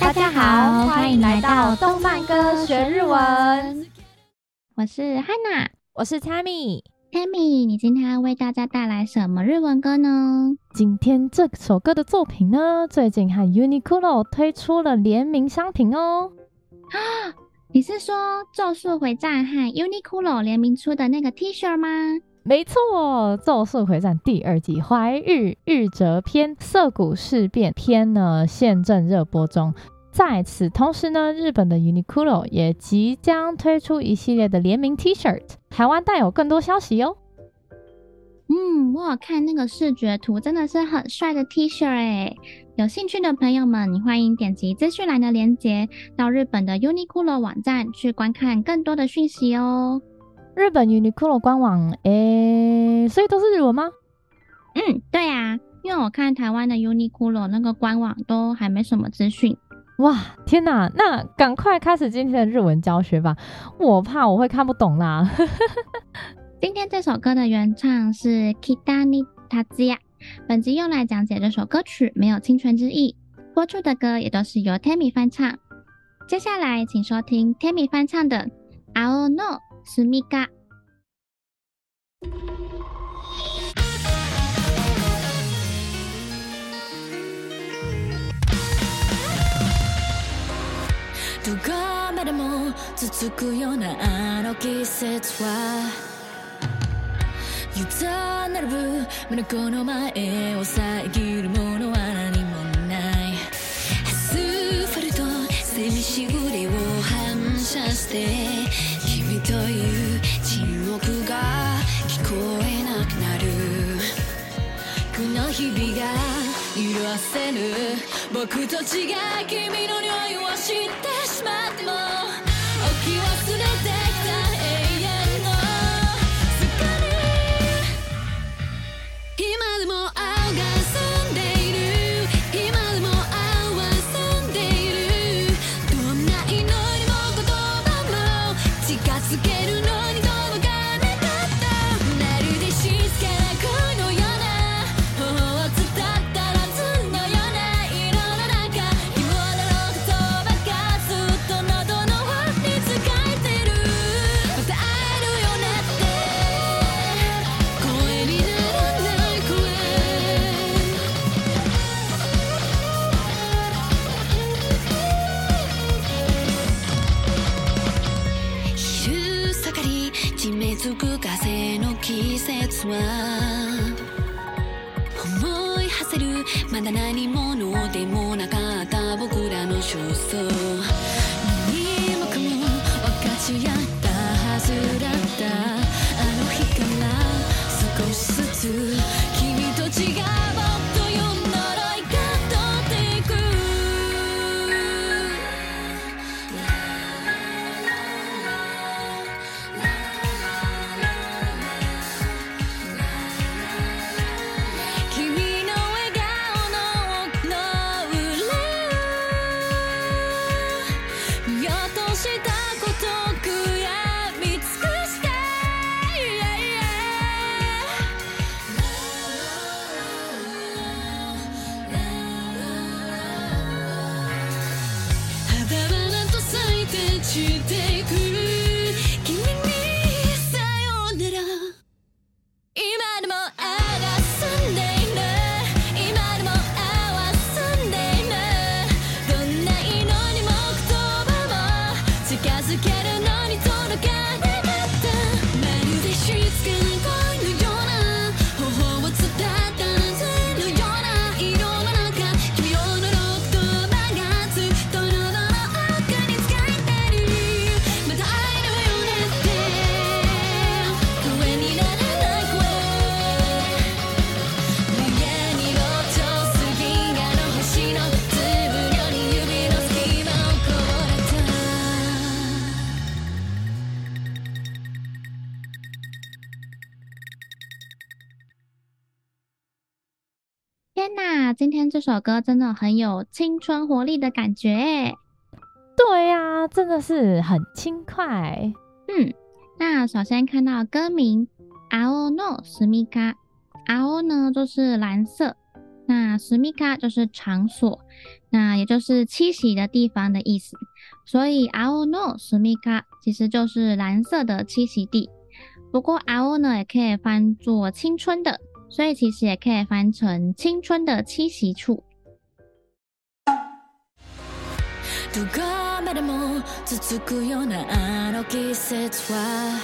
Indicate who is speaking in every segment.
Speaker 1: 大家好，欢迎来到动漫歌学日文。我是 Hana，
Speaker 2: 我是 Tammy。
Speaker 1: Tammy，你今天要为大家带来什么日文歌呢？
Speaker 2: 今天这首歌的作品呢，最近和 Uniqlo 推出了联名商品哦。
Speaker 1: 啊，你是说《咒术回战》和 Uniqlo 联名出的那个 T 恤吗？
Speaker 2: 没错，《咒术回战》第二季怀玉玉折篇涩谷事变篇呢，现正热播中。在此同时呢，日本的 Uniqlo 也即将推出一系列的联名 T-shirt，台湾带有更多消息哟。
Speaker 1: 嗯，我有看那个视觉图，真的是很帅的 T-shirt 哎！有兴趣的朋友们，欢迎点击资讯栏的链接，到日本的 Uniqlo 网站去观看更多的讯息哦。
Speaker 2: 日本 Uniqlo 官网，诶，所以都是日文吗？
Speaker 1: 嗯，对啊，因为我看台湾的 Uniqlo 那个官网都还没什么资讯。
Speaker 2: 哇，天哪！那赶快开始今天的日文教学吧，我怕我会看不懂啦。
Speaker 1: 今天这首歌的原唱是 Kitani Tatsuya，本集用来讲解这首歌曲没有侵权之意，播出的歌也都是由 Tammy 翻唱。接下来请收听 Tammy 翻唱的《青のすみか》。
Speaker 3: どこまでも続くようなあの季节は夜空并ぶ眼の前を遮るものは何もないアスファルト寂しぐれを反射してという沈黙が聞こえなくなる。この日々が許せぬ。僕と违う君の匂いを知ってしまって缔め付く風の季節は思い馳せる。まだ何者でもなかった僕らの焦燥
Speaker 1: 这首歌真的很有青春活力的感觉诶。
Speaker 2: 对呀、啊，真的是很轻快。
Speaker 1: 嗯，那首先看到歌名《青のすみか》， 青呢就是蓝色，那住みか就是场所，那也就是栖息的地方的意思。所以青の住みか其实就是蓝色的栖息地。不过青呢也可以翻作青春的， 所以其实也可以翻成青春的栖息处。
Speaker 3: どこまでも続くようなあの季节は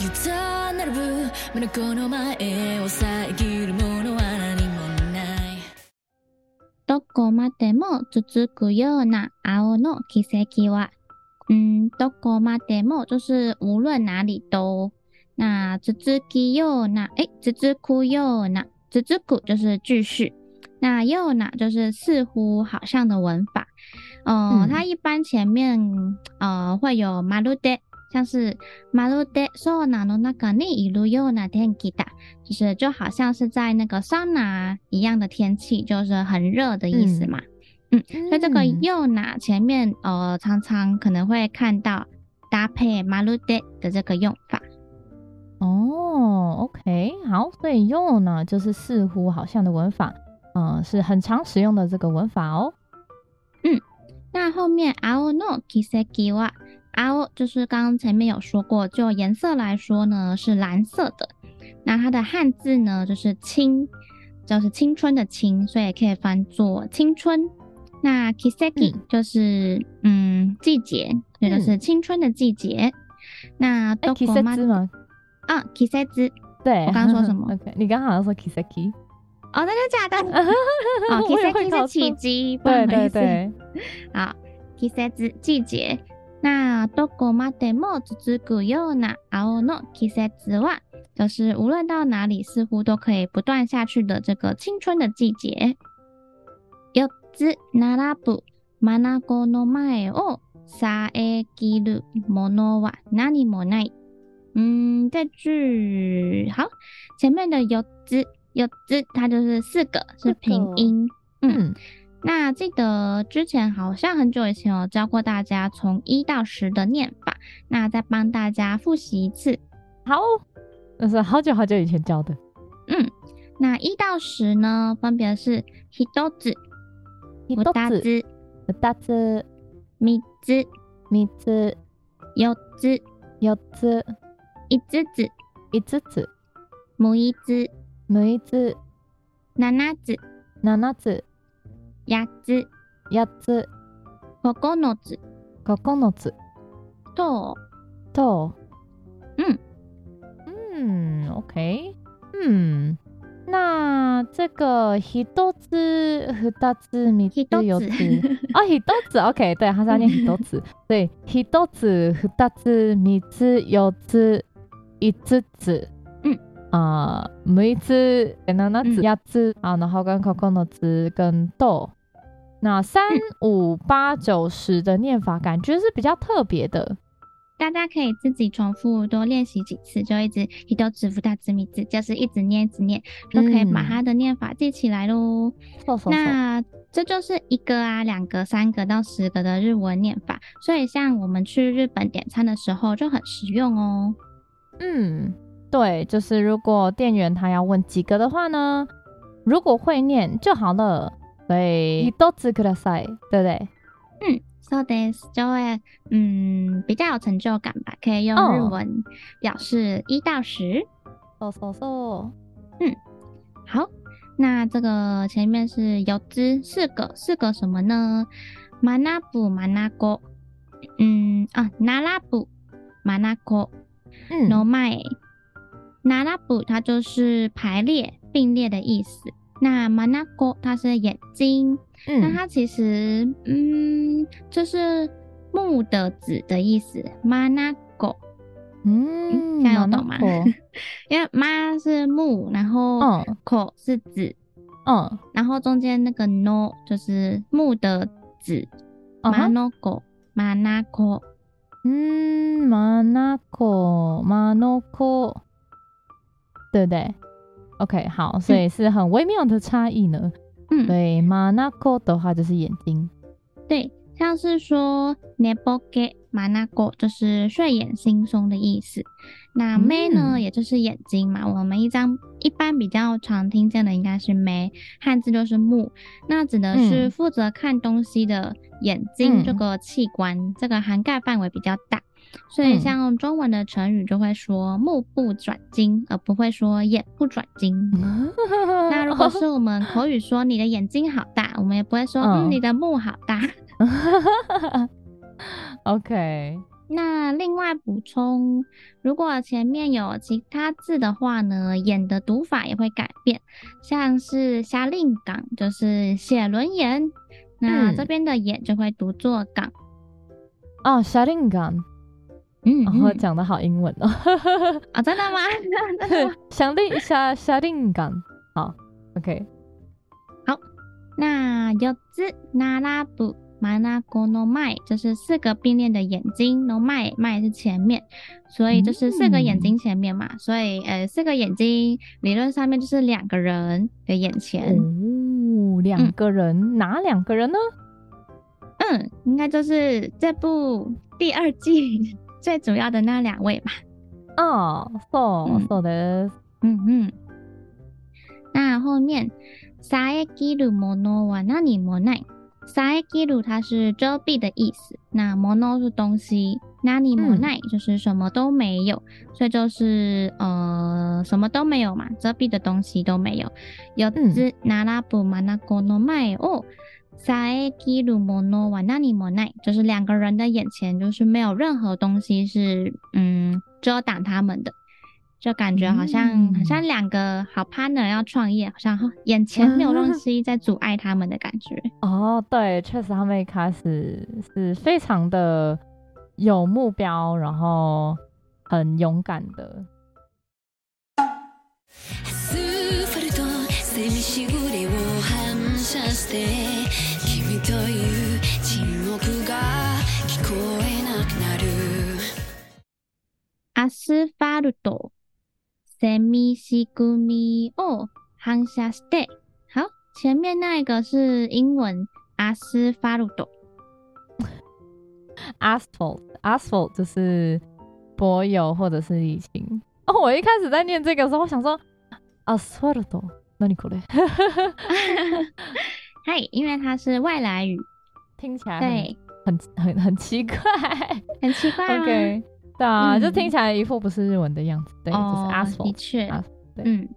Speaker 3: 诱导并ぶ眼の前を遮るものは何もない
Speaker 1: どこまでも続くような青の季节は，嗯，どこまでも就是无论哪里都。 那続くような，诶，続くような，続く就是继续。那又哪就是似乎好像的文法，呃、嗯，它一般前面呃会有まるで，像是まるでそうなの中にいるような天気だ，就是就好像是在那个桑拿一样的天气，就是很热的意思嘛。嗯，嗯，所以这个又哪前面呃常常可能会看到搭配まるで的这个用法。
Speaker 2: 哦，OK，好，所以又哪就是似乎好像的文法。嗯，是很常使用的这个文法哦。
Speaker 1: 嗯，那后面青の季节は，青就是刚刚前面有说过，就颜色来说呢是蓝色的。那它的汉字呢就是青，就是青春的青，所以也可以翻作青春。那季节就是嗯，嗯季节，也就是青春的季节。嗯、那どこまで吗？ 啊，季节。对，我刚刚说什么？
Speaker 2: Okay, 你刚刚好像说季节。
Speaker 1: 哦，那就假的。哦，季节是奇迹，不好意思。对对对。好，季节季节。那どこまでも続くような青の季节は，就是无论到哪里，似乎都可以不断下去的这个青春的季节。四つ并ぶ眼の前を遮るものは何もない。 嗯，这句好，前面的四つ。有字，它就是四个，是平音。这个、嗯，那记得之前好像很久以前有教过大家从一到十的念法，那再帮大家复习一次。
Speaker 2: 好，那是好久好久以前教的。
Speaker 1: 嗯，那一到十呢，分别是一つ、二つ、
Speaker 2: 二つ、
Speaker 1: 三つ、
Speaker 2: 三つ、
Speaker 1: 四つ、
Speaker 2: 四つ、
Speaker 1: 五つ、
Speaker 2: 五つ、
Speaker 1: 六つ。
Speaker 2: 六つ、
Speaker 1: 七つ、
Speaker 2: 七つ、
Speaker 1: 八つ、
Speaker 2: 八つ、
Speaker 1: 九つ、
Speaker 2: 九つ、
Speaker 1: と、
Speaker 2: と、
Speaker 1: 嗯，
Speaker 2: 嗯，OK，嗯，那这个一つ、二つ、三つ、四つ，哦，一つ，OK，对，它是要念一つ，对，一つ、二つ、三つ、四つ、五つ。啊，每次跟那那字呀字啊，然后跟 coco 的字跟豆，那三五八九十的念法感觉是比较特别的，
Speaker 1: 大家可以自己重复多练习几次，就一直一豆子、福大字、米字，就是一直念、一直念，就可以把它的念法记起来喽。嗯、那这就是一个啊、两个、三个到十个的日文念法，所以像我们去日本点餐的时候就很实用哦。
Speaker 2: 嗯。对，就是如果店员他要问几个的话呢，如果会念就好了。对，一つください，对不对？
Speaker 1: 嗯，そうです，就会嗯比较有成就感吧，可以用日文表示一到十。
Speaker 2: 哦，そうそう。
Speaker 1: 嗯，好，那这个前面是有之四个，四个什么呢？学ぶ、学子。嗯啊，并ぶ、学子。 嗯，の前。并ぶ它就是排列并列的意思。那 manago 它是眼睛，嗯、那它其实嗯就是木的子的意思。，manago 嗯，现在有懂吗？因为妈是木，然后口是子，
Speaker 2: 嗯，
Speaker 1: 然后中间那个 no 就是木的子。眼子眼子
Speaker 2: 嗯，眼子眼子对不对？OK，好，所以是很微妙的差异呢。嗯，对，眼子的话就是眼睛。
Speaker 1: 对，像是说 manako 就是睡眼惺忪的意思。那目呢，
Speaker 2: 嗯、
Speaker 1: 也就是眼睛嘛。我们一张一般比较常听见的应该是目，汉字就是目，那指的是负责看东西的眼睛这个器官，嗯、这个涵盖范围比较大。所以像中文的成语就会说目不转睛，而不会说眼不转睛。那如果是我们口语说你的眼睛好大，我们也不会说嗯，你的目好大。
Speaker 2: OK，
Speaker 1: 那另外补充，如果前面有其他字的话呢，眼的读法也会改变，像是下令港就是写轮眼，那这边的眼就会读作港。
Speaker 2: 哦，下令港，
Speaker 1: 嗯，
Speaker 2: 我讲的好英文哦。
Speaker 1: 啊，真的吗？真的吗？
Speaker 2: 下令下下令港，好，OK，
Speaker 1: 好，那四つ并ぶ。マナコの前就是四个并列的眼睛，の前前是前面，所以就是四个眼睛前面嘛，嗯、所以呃四个眼睛理论上面就是两个人的眼前。
Speaker 2: 哦，两个人，嗯、哪两个人呢？
Speaker 1: 嗯，应该就是这部第二季最主要的那两位吧。
Speaker 2: 哦，そうそうです。
Speaker 1: 嗯嗯。那后面遮きるものは何もない。 遮きる它是遮蔽的意思，那もの是东西，何もない就是什么都没有，嗯、所以就是呃什么都没有嘛，遮蔽的东西都没有。四つ并ぶ真子の前を遮きるものは何もない，就是两个人的眼前就是没有任何东西是嗯遮挡他们的。 就感觉好像、嗯、好像两个好 partner 要创业，好像眼前没有东西在阻碍他们的感觉。
Speaker 2: 哦，对，确实他们一开始是非常的有目标，然后很勇敢的。
Speaker 1: アスファルト。 セミシグミ哦，反射して。好，前面那一个是英文アスファルト，
Speaker 2: asphalt，asphalt 就是柏油或者是沥青。哦，我一开始在念这个时候，我想说アスファルト，那你过来。
Speaker 1: 嗨，因为它是外来语，
Speaker 2: 听起来对很很很奇怪，
Speaker 1: 很奇怪。
Speaker 2: OK。 对啊，嗯、就听起来一副不是日文的样子。对，
Speaker 1: 哦、
Speaker 2: 就是 asphalt。
Speaker 1: 的确，
Speaker 2: 对
Speaker 1: 嗯，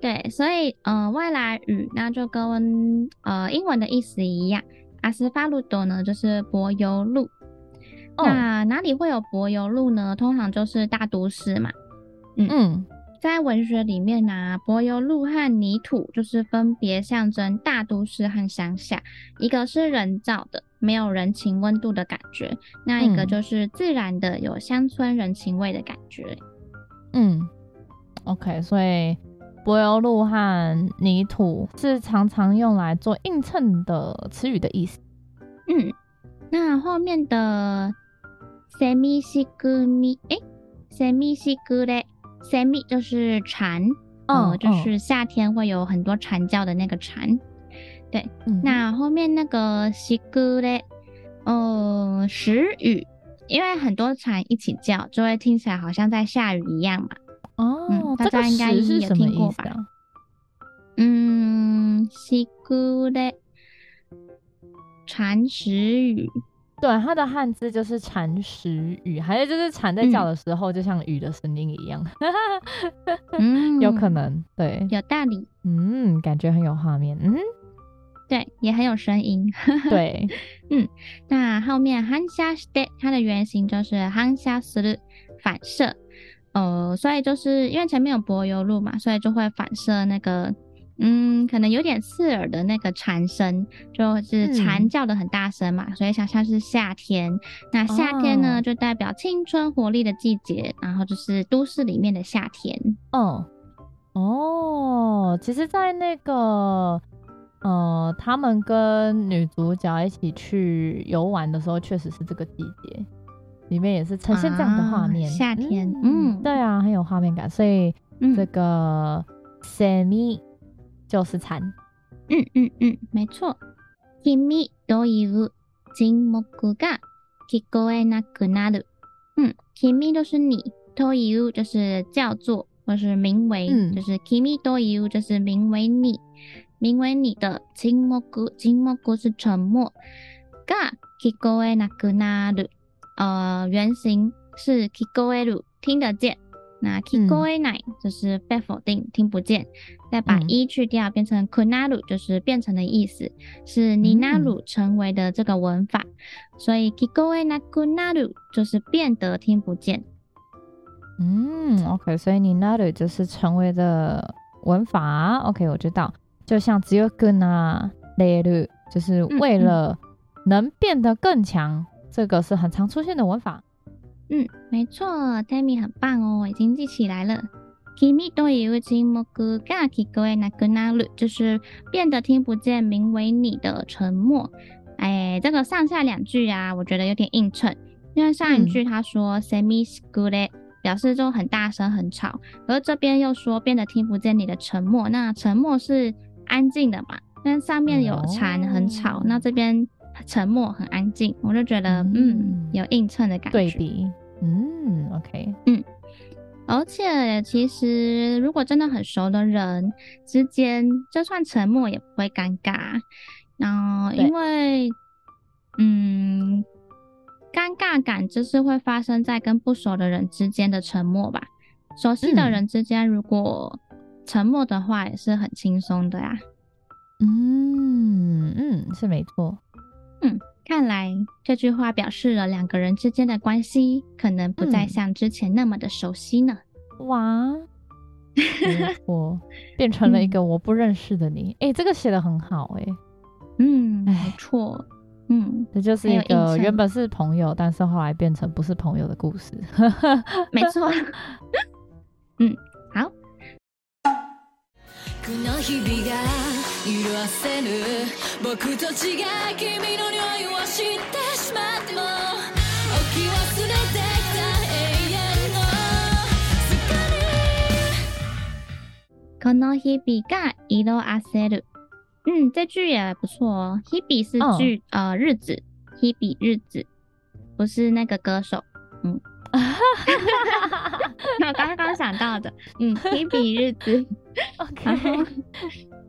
Speaker 1: 对，所以呃，外来语那就跟呃英文的意思一样。アスファルト呢，就是柏油路。哦、那哪里会有柏油路呢？通常就是大都市嘛。嗯。嗯 在文学里面呢、啊，柏油路和泥土就是分别象征大都市和乡下，一个是人造的，没有人情温度的感觉，那一个就是自然的，有乡村人情味的感觉。
Speaker 2: 嗯，OK，所以柏油路和泥土是常常用来做映衬的词语的意思。
Speaker 1: 嗯，那后面的セミシグミ，诶，セミシグレ。セ ミ就是蝉，哦、呃，就是夏天会有很多蝉叫的那个蝉。对，嗯、那后面那个シグレ，呃，时雨，因为很多蝉一起叫，就会听起来好像在下雨一样嘛。
Speaker 2: 哦，
Speaker 1: 嗯、大家应该也听过吧？啊、嗯，シグレ，蝉时雨。
Speaker 2: 对，它的汉字就是蝉时雨，还有就是蝉在叫的时候，就像雨的声音一样。嗯，有可能，对，
Speaker 1: 有道理。
Speaker 2: 嗯，感觉很有画面。嗯，
Speaker 1: 对，也很有声音。
Speaker 2: 对，
Speaker 1: 嗯，那后面反射して，它的原型就是反射する，反射。呃，所以就是因为前面有柏油路嘛，所以就会反射那个。 嗯，可能有点刺耳的那个蝉声，就是蝉叫的很大声嘛，嗯、所以想象是夏天。那夏天呢，哦、就代表青春活力的季节，然后就是都市里面的夏天。
Speaker 2: 哦哦，其实，在那个呃，他们跟女主角一起去游玩的时候，确实是这个季节，里面也是呈现这样的画面。
Speaker 1: 啊、夏天，
Speaker 2: 嗯，嗯对啊，很有画面感。所以这个セミ。就是蝉，
Speaker 1: 嗯嗯嗯，没错。君という沈黙が 闻こえなくなる。嗯，kimi 就是你，という就是叫做或是名为，
Speaker 2: 嗯、
Speaker 1: 就是 kimi という就是名为你，名为你的。沈黙，沈黙是沉默。が闻こえなくなる，呃，原型是闻こえる，听得见。 那 kikoe nai 就是被否定，听不见，再把一去掉，变成 kunaru 就是变成的意思，是 ninaru 成为的这个文法，所以 kikoe nakunaru 就是变得听不见。
Speaker 2: 嗯，OK，所以 ninaru 就是成为的文法。OK，我知道，就像只有 guna leru 就是为了能变得更强，这个是很常出现的文法。
Speaker 1: 嗯，没错，Tammy 很棒哦，已经记起来了。Kimi という沈黙が闻こえなくなる，就是变得听不见，名为你的沉默。哎，这个上下两句啊，我觉得有点映衬，因为上一句他说 semi skure 表示就很大声很吵，而这边又说变得听不见你的沉默，那沉默是安静的嘛？但上面有蝉很吵，那这边。 沉默很安静，我就觉得嗯，嗯，有映衬的感觉。
Speaker 2: 对比，嗯，OK，
Speaker 1: 嗯，而且其实如果真的很熟的人之间，就算沉默也不会尴尬。然后因为嗯，尴尬感就是会发生在跟不熟的人之间的沉默吧。熟悉的人之间如果沉默的话，也是很轻松的呀。
Speaker 2: 嗯嗯，是没错。
Speaker 1: 嗯，看来这句话表示了两个人之间的关系可能不再像之前那么的熟悉呢。
Speaker 2: 嗯、哇，我变成了一个我不认识的你。哎、嗯欸，这个写的很好、欸，哎，
Speaker 1: 嗯，没错，嗯，
Speaker 2: 这就是一个原本是朋友，但是后来变成不是朋友的故事。
Speaker 1: 没错，嗯，好。この日々が色褪せる。嗯，这句也不错哦。日々是句、哦、呃日子，日々日子不是那个歌手。嗯， 我刚刚想到的。嗯，日々日子。 OK。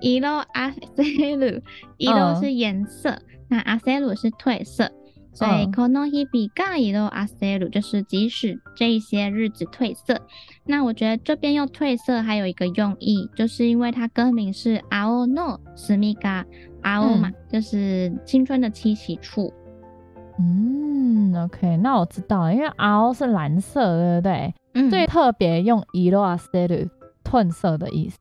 Speaker 1: 色あせる，色是颜色，嗯、那あせる是褪色，所以この日々が色あせる就是即使这一些日子褪色。那我觉得这边用褪色还有一个用意，就是因为它歌名是青のすみか青嘛，就是青春的栖息处。
Speaker 2: 嗯，OK，那我知道了，因为青是蓝色，对不对？嗯，所以特别用色あせる褪色的意思。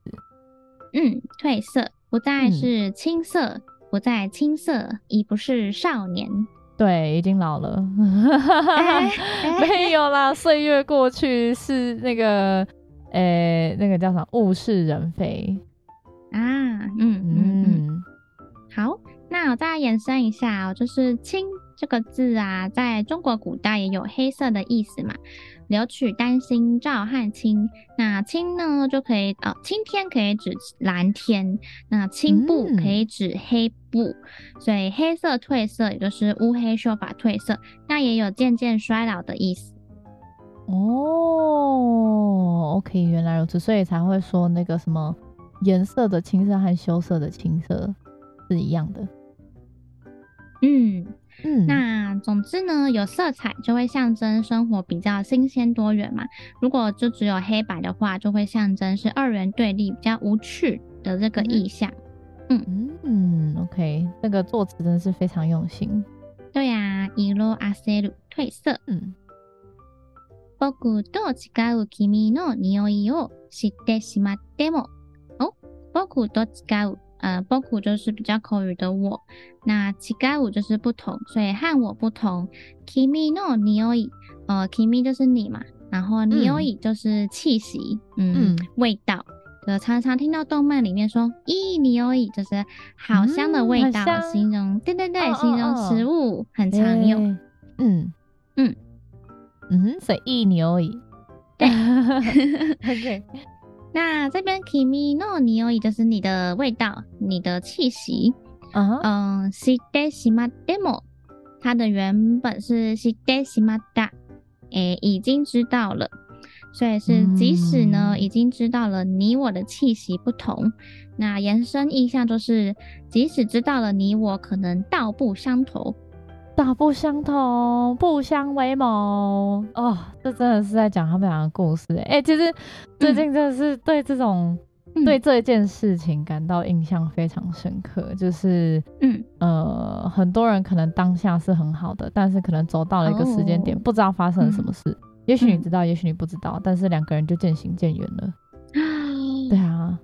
Speaker 1: 嗯，褪色不再是青涩，嗯、不再青涩，已不是少年。
Speaker 2: 对，已经老了。
Speaker 1: 欸欸、
Speaker 2: 没有啦，岁月过去是那个，诶、欸，那个叫啥？物是人非
Speaker 1: 啊。嗯嗯嗯。好， 那我再延伸一下哦，就是青这个字啊，在中国古代也有黑色的意思嘛。留取丹心照汗青，那青呢就可以呃，青天可以指蓝天，那青布可以指黑布，嗯、所以黑色褪色也就是乌黑秀发褪色，那也有渐渐衰老的意思。
Speaker 2: 哦，OK，原来如此，所以才会说那个什么颜色的青色和羞涩的青色是一样的。
Speaker 1: 嗯。嗯，那总之呢，有色彩就会象征生活比较新鲜多元嘛。如果就只有黑白的话，就会象征是二元对立、比较无趣的这个意象。嗯
Speaker 2: 嗯，嗯，OK，这个作词真的是非常用心。
Speaker 1: 对呀、啊，色あせる褪色。嗯。仆と违う君の匂いを知ってしまっても。哦，仆と违う。 呃，仆就是比较口语的我，那违う就是不同，所以和我不同。君の匂い，呃，kimi 就是你嘛，然后匂い就是气息，嗯，嗯味道。就常常听到动漫里面说，いい匂い就是好香的味道，嗯、形容，对对对，哦、形容食物、哦、很常用。
Speaker 2: 欸、嗯嗯嗯，所以いい匂い，
Speaker 1: 对，OK。 那这边 kimi no nioi 就是你的味道，你的气息。Uh huh. 嗯，知ってしまっても， 它的原本是知ってしまった，诶，已经知道了，所以是即使呢、嗯、已经知道了你我的气息不同，那延伸意象就是即使知道了你我可能道不相同。
Speaker 2: 道不相同，不相为谋。哦，这真的是在讲他们俩的故事哎、欸。其实最近真的是对这种、嗯、对这件事情感到印象非常深刻，就是嗯。呃，很多人可能当下是很好的，但是可能走到了一个时间点，哦、不知道发生了什么事。嗯、也许你知道，也许你不知道，但是两个人就渐行渐远了。嗯、对啊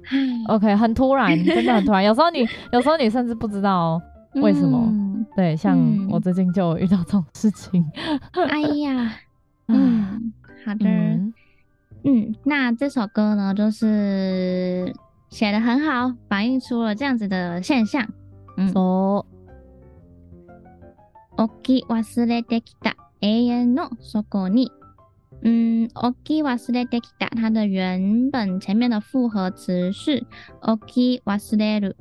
Speaker 2: ，OK，很突然，真的很突然。有时候你，有时候你甚至不知道为什么。嗯对，像我最近就遇到这种事情。
Speaker 1: 嗯、哎呀，嗯，好的，嗯，嗯，那这首歌呢，就是写得很好，反映出了这样子的现象。嗯，哦，置き忘れてきた永远のそこに。嗯，置き忘れてきた，它的原本前面的复合词是置き忘れる。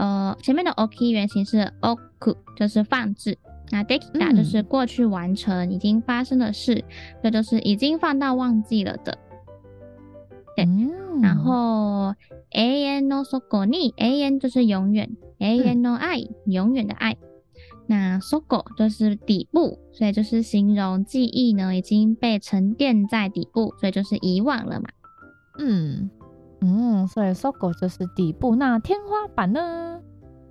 Speaker 1: 呃，前面的 oki 原型是 oku，就是放置。那 dekita 就是过去完成、嗯、已经发生的事，这就，就是已经放到忘记了的。对，嗯、然后 an no soko ni an 就是永远，an no ai 永远的爱。那 soko 就是底部，所以就是形容记忆呢已经被沉淀在底部，所以就是遗忘了嘛。
Speaker 2: 嗯。嗯，所以 soko 就是底部，那天花板呢？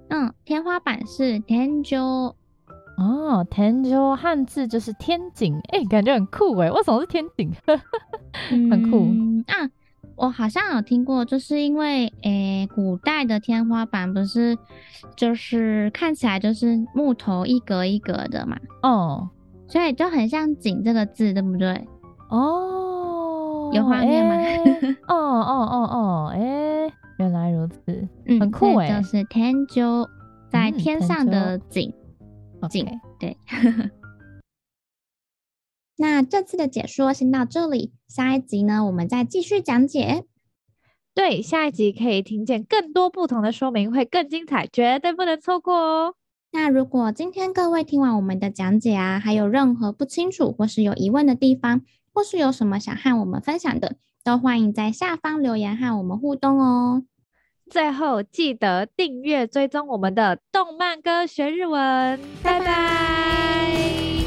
Speaker 1: 嗯，天花板是天井
Speaker 2: 哦，天井汉字就是天井，哎、欸，感觉很酷哎，为什么是天井？很酷、
Speaker 1: 嗯、啊！我好像有听过，就是因为诶、欸，古代的天花板不是就是看起来就是木头一格一格的嘛，哦，所以就很像井这个字，对不对？
Speaker 2: 哦。
Speaker 1: 有画面吗？
Speaker 2: 欸、哦哦哦哦，哎、欸，原来如此，嗯，很酷哎，
Speaker 1: 就是天井，在天上的井，井、嗯，对。那这次的解说先到这里，下一集呢，我们再继续讲解。
Speaker 4: 对，下一集可以听见更多不同的说明，会更精彩，绝对不能错过哦。
Speaker 1: 那如果今天各位听完我们的讲解啊，还有任何不清楚或是有疑问的地方，或是有什么想和我们分享的，都欢迎在下方留言和我们互动哦。
Speaker 4: 最后记得订阅追踪我们的动漫歌学日文，拜拜。拜拜。